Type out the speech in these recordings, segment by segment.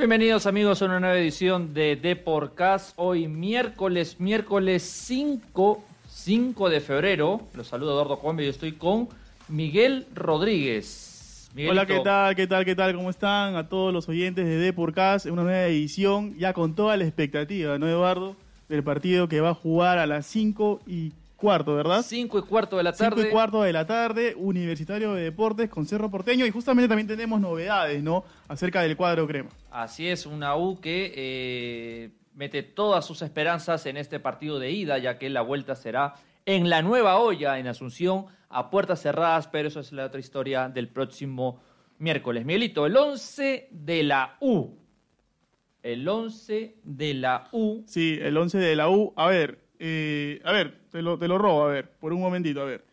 Bienvenidos amigos a una nueva edición de Deporcast. Hoy miércoles, miércoles 5, 5 de febrero. Los saludo Eduardo Combe y estoy con Miguel Rodríguez. Hola, ¿qué tal? ¿Qué tal? ¿Qué tal? ¿Cómo están? A todos los oyentes de Deporcast una nueva edición, ya con toda la expectativa, ¿no, Eduardo? Del partido que va a jugar a las 5 y cuarto, ¿verdad? Cinco y cuarto de la tarde. Cinco y cuarto de la tarde, Universitario de Deportes con Cerro Porteño. Y justamente también tenemos novedades, ¿no? Acerca del cuadro crema. Así es, una U que eh, mete todas sus esperanzas en este partido de ida, ya que la vuelta será en la nueva olla en Asunción, a puertas cerradas, pero eso es la otra historia del próximo miércoles. Miguelito, el 11 de la U. El 11 de la U. Sí, el 11 de la U. A ver, eh, a ver, te lo, te lo robo, a ver, por un momentito, a ver.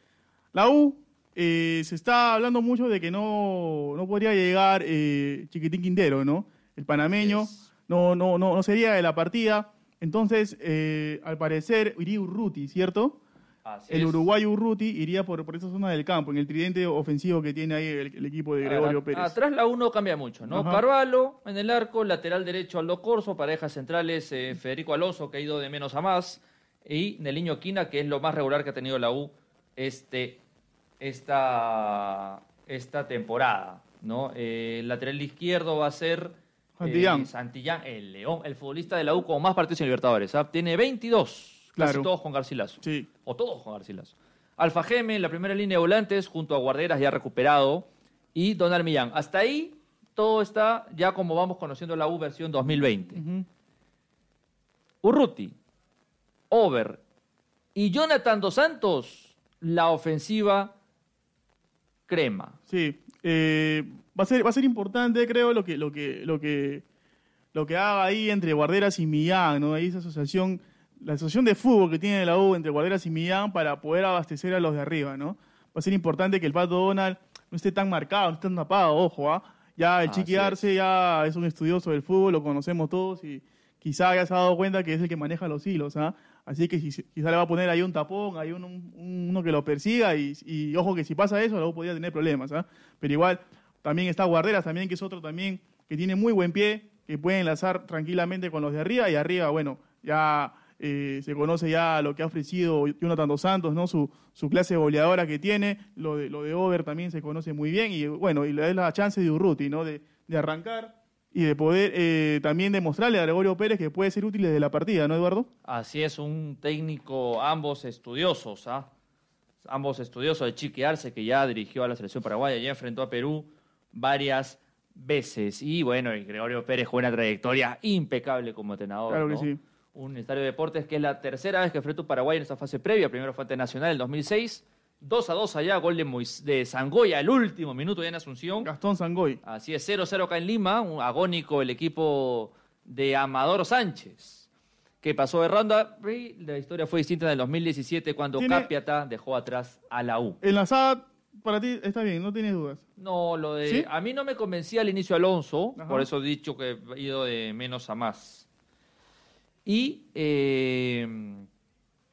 La U eh, se está hablando mucho de que no, no podría llegar eh, Chiquitín Quintero, ¿no? El panameño no, no, no, no sería de la partida. Entonces, al parecer, iría Urruti, ¿cierto? el uruguayo Urruti iría por, por esa zona del campo, en el tridente ofensivo que tiene ahí el, equipo de Gregorio Pérez. Atrás la U no cambia mucho, ¿no? Carvalho en el arco, lateral derecho Aldo Corso, parejas centrales Federico Alonso, que ha ido de menos a más y Neliño Quina, que es lo más regular que ha tenido la U este, esta, esta temporada. ¿no? Eh, el lateral izquierdo va a ser Santillán. Eh, Santillán, el León, el futbolista de la U con más partidos en Libertadores. ¿ah? Tiene 22, casi todos con Garcilaso. Sí. O todos con Garcilaso. Alfa Geme en la primera línea de volantes, junto a Guarderas ya recuperado, y Donald Millán. Hasta ahí todo está ya como vamos conociendo la U versión 2020. Urruti, Over y Jonathan Dos Santos, la ofensiva crema. Sí, eh, va, a ser, va a ser importante, creo, lo que, lo que, lo que, lo que haga ahí entre Guarderas y Millán, ¿no? Ahí esa asociación, la asociación de fútbol que tiene la U entre Guarderas y Millán para poder abastecer a los de arriba, ¿no? Va a ser importante que el Pato Donald no esté tan marcado, no esté tan tapado, ojo, ¿ah? Ya el Chiqui Arce ya es un estudioso del fútbol, lo conocemos todos y quizá haya se ha dado cuenta que es el que maneja los hilos, ¿ah? Así que quizá le va a poner ahí un tapón, hay uno que lo persiga y, ojo que si pasa eso, luego podría tener problemas, ¿ah? Pero igual, también está Guarderas, también que es otro también que tiene muy buen pie, que puede enlazar tranquilamente con los de arriba y arriba, bueno, ya eh, se conoce ya lo que ha ofrecido Jonathan Dos Santos, ¿no? Su, su clase goleadora que tiene, lo de, lo de Over también se conoce muy bien y bueno, y le da la chance de Urruti, ¿no? De, de arrancar y de poder eh, también demostrarle a Gregorio Pérez que puede ser útil desde la partida, ¿no, Eduardo? Así es, un técnico, ambos estudiosos, ¿ah? Ambos estudiosos de Chiqui Arce, que ya dirigió a la selección paraguaya, ya enfrentó a Perú varias veces. Y bueno, y Gregorio Pérez con una trayectoria impecable como entrenador. Claro que sí. Un estadio de deportes que es la tercera vez que enfrentó a Paraguay en esta fase previa. Primero fue ante Nacional en el 2006 2 a 2 allá, gol de, Mois de Sangoya, el último minuto ya en Asunción. Gastón Sangoy. Así es, 0-0 acá en Lima, un agónico el equipo de Amador Sánchez, que pasó de ronda. La historia fue distinta en el 2017 cuando Capiata dejó atrás a la U. En la SAD, para ti está bien, no tienes dudas. No, lo de. A mí no me convencía al inicio Alonso, por eso he dicho que he ido de menos a más. Y. Eh,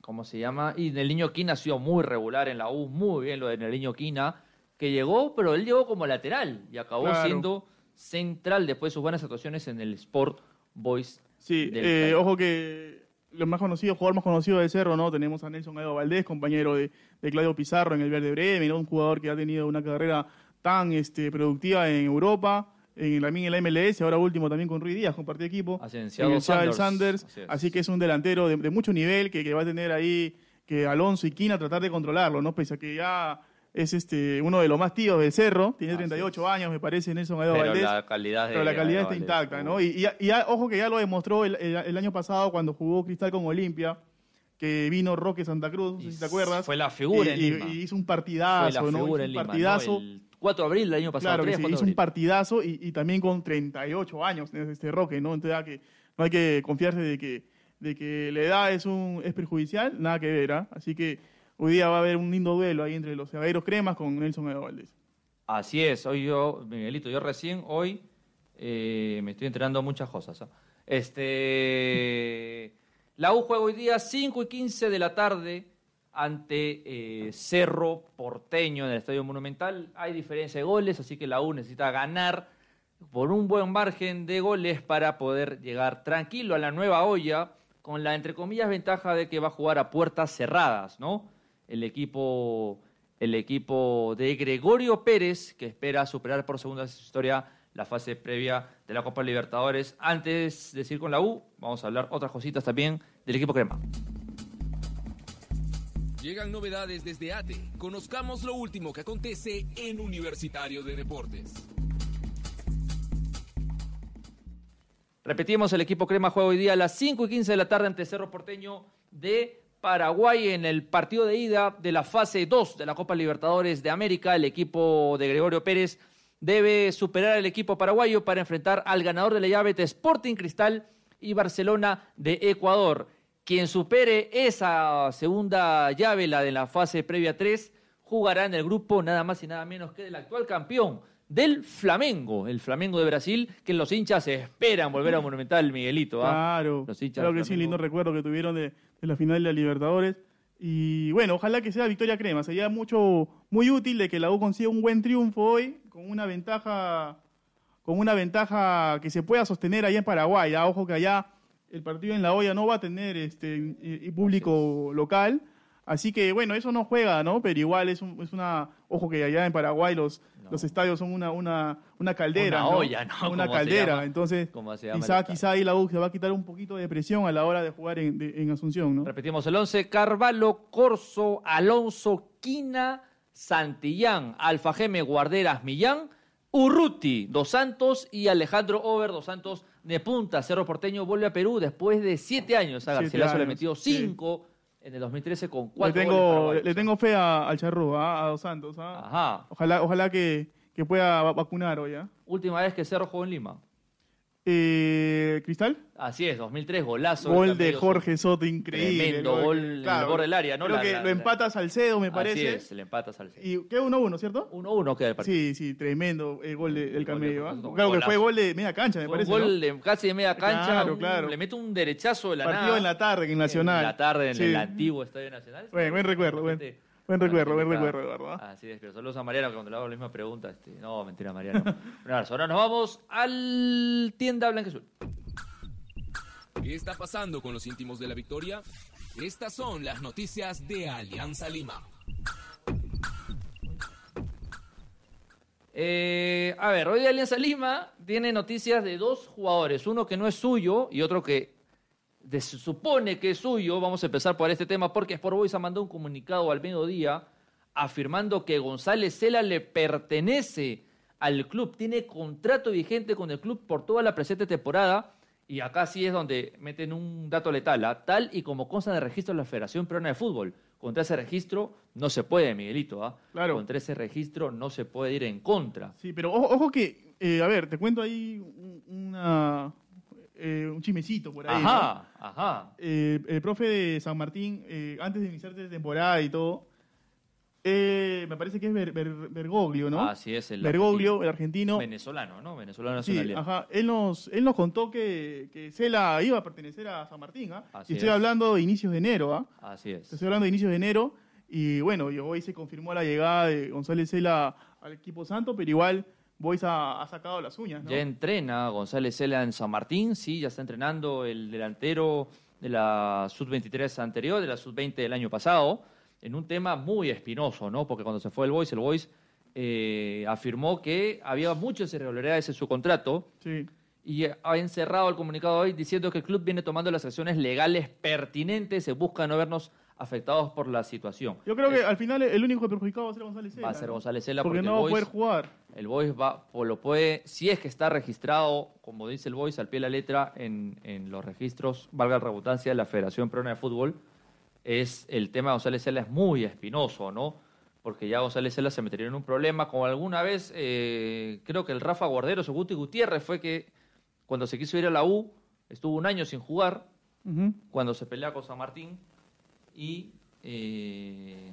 ¿cómo se llama? Y Neliño Quina ha sido muy regular en la U, muy bien lo de Neliño Quina, que llegó, pero él llegó como lateral y acabó siendo central después de sus buenas actuaciones en el Sport Boys. Sí, eh, ojo que los más conocidos, jugador más conocido de Cerro, ¿no? Tenemos a Nelson Edo Valdés, compañero de, Claudio Pizarro en el Verde Bremen, un jugador que ha tenido una carrera tan este, productiva en Europa en, también en la MLS, ahora último también con Ruiz Díaz, compartió equipo. en Sanders. Sanders. Así, que es un delantero de, mucho nivel que, va a tener ahí que Alonso y Quina tratar de controlarlo, ¿no? Pese a que ya es este uno de los más tíos del Cerro, tiene 38 años, me parece, Nelson Edo pero La calidad pero la calidad está intacta, ¿no? Y, ojo que ya lo demostró el, año pasado cuando jugó Cristal con Olimpia que vino Roque Santa Cruz, si te acuerdas. Fue la figura y, en Y, hizo un partidazo, ¿no? un partidazo. 4 de abril del año pasado. Claro, que hizo un partidazo y, también con 38 años este Roque, ¿no? Entonces que no hay que confiarse de que de que la edad es, un, es perjudicial, nada que ver. ¿ah? Así que hoy día va a haber un lindo duelo ahí entre los zagueros cremas con Nelson Edo Valdés. Así es, hoy yo, Miguelito, yo recién hoy eh, me estoy enterando muchas cosas. ¿ah? Este, la U juega hoy día 5 y 15 de la tarde ante eh, Cerro Porteño en el Estadio Monumental. Hay diferencia de goles, así que la U necesita ganar por un buen margen de goles para poder llegar tranquilo a la nueva olla con la, entre comillas, ventaja de que va a jugar a puertas cerradas, ¿no? El equipo, el equipo de Gregorio Pérez, que espera superar por segunda vez historia la fase previa de la Copa Libertadores. Antes de decir con la U, vamos a hablar otras cositas también del equipo crema. Llegan novedades desde ATE. Conozcamos lo último que acontece en Universitario de Deportes. Repetimos, el equipo Crema juega hoy día a las 5 y 15 de la tarde ante Cerro Porteño de Paraguay en el partido de ida de la fase 2 de la Copa Libertadores de América. El equipo de Gregorio Pérez debe superar al equipo paraguayo para enfrentar al ganador de la llave de Sporting Cristal y Barcelona de Ecuador. Quien supere esa segunda llave, la de la fase previa 3, jugará en el grupo nada más y nada menos que el actual campeón del Flamengo, el Flamengo de Brasil, que los hinchas esperan volver a Monumental, Miguelito. ¿ah? Claro, los hinchas claro que sí, lindo recuerdo que tuvieron de, la final de la Libertadores. Y bueno, ojalá que sea victoria crema. Sería mucho, muy útil de que la U consiga un buen triunfo hoy, con una ventaja, con una ventaja que se pueda sostener allá en Paraguay. ¿ah? Ojo que allá el partido en la olla no va a tener este público local. Así que bueno, eso no juega, ¿no? Pero igual es, es una. Ojo que allá en Paraguay los, los estadios son una, una, una caldera. Una olla, ¿no? Una caldera. Entonces, quizá, quizá ahí la U se va a quitar un poquito de presión a la hora de jugar en, en Asunción, ¿no? Repetimos el 11: Carvalho, Corso, Alonso, Quina, Santillán, Alfajeme, Guarderas, Millán, Urruti, Dos Santos y Alejandro Over, Dos Santos de punta. Cerro Porteño vuelve a Perú después de siete años. A Garcilaso le metió cinco en el 2013 con cuatro le tengo, Le tengo fe al Charrúa, ¿ah? a Dos Santos. ¿ah? Ajá. Ojalá, ojalá que, que pueda vacunar hoy. ¿ah? Última vez que Cerro jugó en Lima. Eh, ¿Cristal? Así es, 2003, golazo. Gol de Jorge Soto, increíble. Tremendo gol, en el del área, ¿no? Creo que lo empata Salcedo, me parece. Así es, le empata Salcedo. Y quedó 1-1, ¿cierto? 1-1 queda el partido. Sí, sí, tremendo el gol del Camello. ¿ah? Claro que fue gol de media cancha, me parece. Gol de casi de media cancha. Claro, claro. Le mete un derechazo de la Partido nada. en la tarde, en Nacional. En la tarde, en el antiguo Estadio Nacional. Bueno, buen recuerdo, buen. Buen recuerdo, buen recuerdo, ¿verdad? Así es, pero saludos a Mariano que cuando le hago la misma pregunta, este, no, mentira, Mariano. Un abrazo. Ahora nos vamos al tienda Blanquezul. ¿Qué está pasando con los íntimos de la victoria? Estas son las noticias de Alianza Lima. Eh, a ver, hoy Alianza Lima tiene noticias de dos jugadores, uno que no es suyo y otro que se supone que es suyo. Vamos a empezar por este tema porque Sport Boys ha mandado un comunicado al mediodía afirmando que González Cela le pertenece al club, tiene contrato vigente con el club por toda la presente temporada. Y acá sí es donde meten un dato letal, ¿ah? tal y como consta de registro de la Federación Peruana de Fútbol. Contra ese registro no se puede, Miguelito. ¿ah? Claro. Contra ese registro no se puede ir en contra. Sí, pero ojo, que, eh, a ver, te cuento ahí una, eh, un chimecito por ahí. Ajá, ajá. Eh, el profe de San Martín, eh, antes de iniciar esta temporada y todo, me parece que es Bergoglio, ¿no? Así es, el Bergoglio, el argentino. Venezolano, ¿no? Venezolano sí, ajá. Él nos, él nos contó que, que Cela iba a pertenecer a San Martín, ¿ah? Y estoy hablando de inicios de enero, ¿ah? Así es. Estoy hablando de inicios de enero. Y bueno, hoy se confirmó la llegada de González Cela al equipo santo, pero igual Boys ha, sacado las uñas, ¿no? Ya entrena González Cela en San Martín, sí, ya está entrenando el delantero de la Sub-23 anterior, de la Sub-20 del año pasado, en un tema muy espinoso, ¿no? Porque cuando se fue el Boys, el Boys eh, afirmó que había muchas irregularidades en su contrato. Sí. Y ha encerrado el comunicado hoy diciendo que el club viene tomando las acciones legales pertinentes, se busca no vernos afectados por la situación. Yo creo que al final el único perjudicado va a ser González Cela. Va a ser González Cela porque, no va a poder jugar. El Boys va, o lo puede, si es que está registrado, como dice el Boys, al pie de la letra en, en los registros, valga la redundancia, de la Federación Peruana de Fútbol, es el tema de González Cela es muy espinoso, ¿no? Porque ya González Cela se metería en un problema, como alguna vez, eh, creo que el Rafa Guardero, o Guti Gutiérrez, fue que cuando se quiso ir a la U, estuvo un año sin jugar, cuando se pelea con San Martín y eh,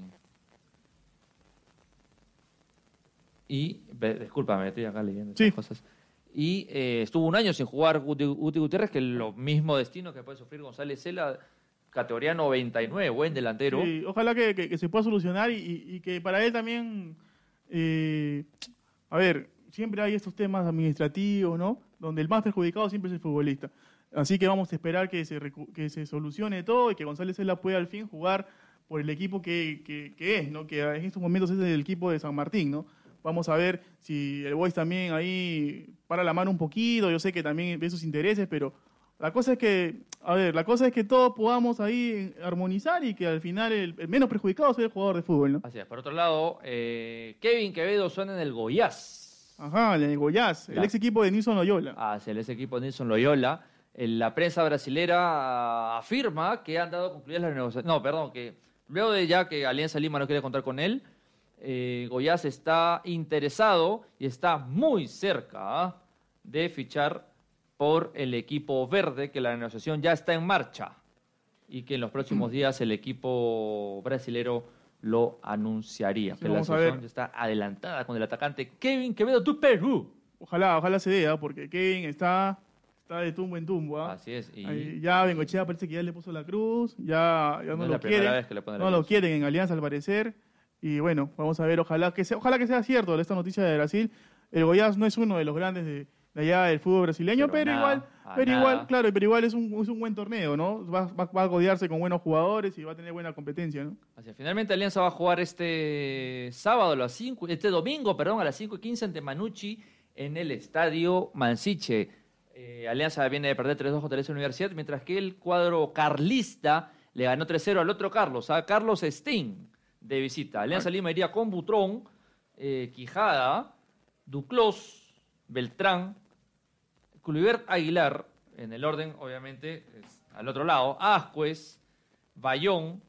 y discúlpame, estoy acá leyendo sí. cosas. Y eh, estuvo un año sin jugar Uti, Gutiérrez, que es lo mismo destino que puede sufrir González Cela, categoría 99, buen delantero. Sí, ojalá que, se pueda solucionar y, que para él también, eh, a ver, siempre hay estos temas administrativos, ¿no? Donde el más perjudicado siempre es el futbolista. Así que vamos a esperar que se, que se solucione todo y que González Cela pueda al fin jugar por el equipo que, que, es, ¿no? Que en estos momentos es el equipo de San Martín, ¿no? Vamos a ver si el Boys también ahí para la mano un poquito. Yo sé que también ve sus intereses, pero la cosa es que, a ver, la cosa es que todos podamos ahí armonizar y que al final el, menos perjudicado sea el jugador de fútbol, ¿no? Así es. Por otro lado, eh, Kevin Quevedo suena en el Goiás. Ajá, en el Goiás, el ex equipo de Nilson Loyola. Ah, sí, el ex equipo de Nilson Loyola. La prensa brasilera afirma que han dado concluidas las negociaciones. No, perdón, que luego de ya que Alianza Lima no quiere contar con él, eh, Goiás está interesado y está muy cerca ¿ah? de fichar por el equipo verde, que la negociación ya está en marcha y que en los próximos días el equipo brasilero lo anunciaría. que la negociación está adelantada con el atacante Kevin Quevedo tu Perú. Ojalá, ojalá se vea, porque Kevin está está de tumbo en tumbo. ¿ah? Así es. ya Bengochea parece que ya le puso la cruz, ya, no, lo quieren. no lo quieren en Alianza al parecer. Y bueno, vamos a ver, ojalá que sea, ojalá que sea cierto esta noticia de Brasil. El Goiás no es uno de los grandes de, allá del fútbol brasileño, pero, igual, pero igual, claro, pero igual es un, es un buen torneo, ¿no? Va, va, a godearse con buenos jugadores y va a tener buena competencia, ¿no? Así, finalmente Alianza va a jugar este sábado a las 5, este domingo, perdón, a las 5 y 15 ante Manucci en el estadio Mansiche. Eh, Alianza viene de perder 3-2 contra la Universidad, mientras que el cuadro carlista le ganó 3-0 al otro Carlos, a Carlos Stein de visita. Alianza Lima iría con Butrón, eh, Quijada, Duclos, Beltrán, Culibert Aguilar, en el orden, obviamente, al otro lado, Ascuez, Bayón,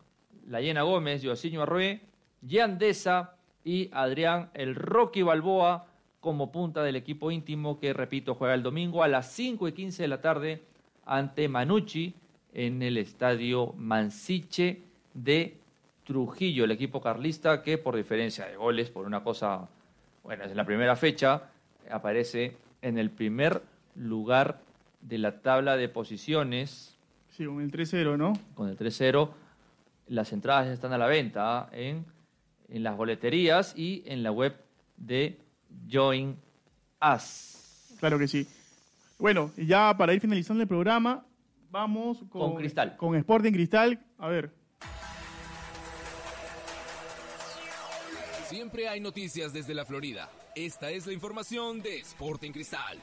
Layena Gómez, Yosinho Arrué, Yandesa y Adrián El Rocky Balboa como punta del equipo íntimo que, repito, juega el domingo a las 5 y 15 de la tarde ante Manucci en el estadio Mansiche de Trujillo, el equipo carlista, que por diferencia de goles, por una cosa, bueno, es en la primera fecha, aparece en el primer lugar de la tabla de posiciones. Sí, con el 3-0, ¿no? Con el 3-0. Las entradas están a la venta en, en las boleterías y en la web de Join Us. Claro que sí. Bueno, ya para ir finalizando el programa, vamos con, con Cristal. Con Sporting Cristal. A ver, Siempre hay noticias desde la Florida. Esta es la información de Sporting Cristal.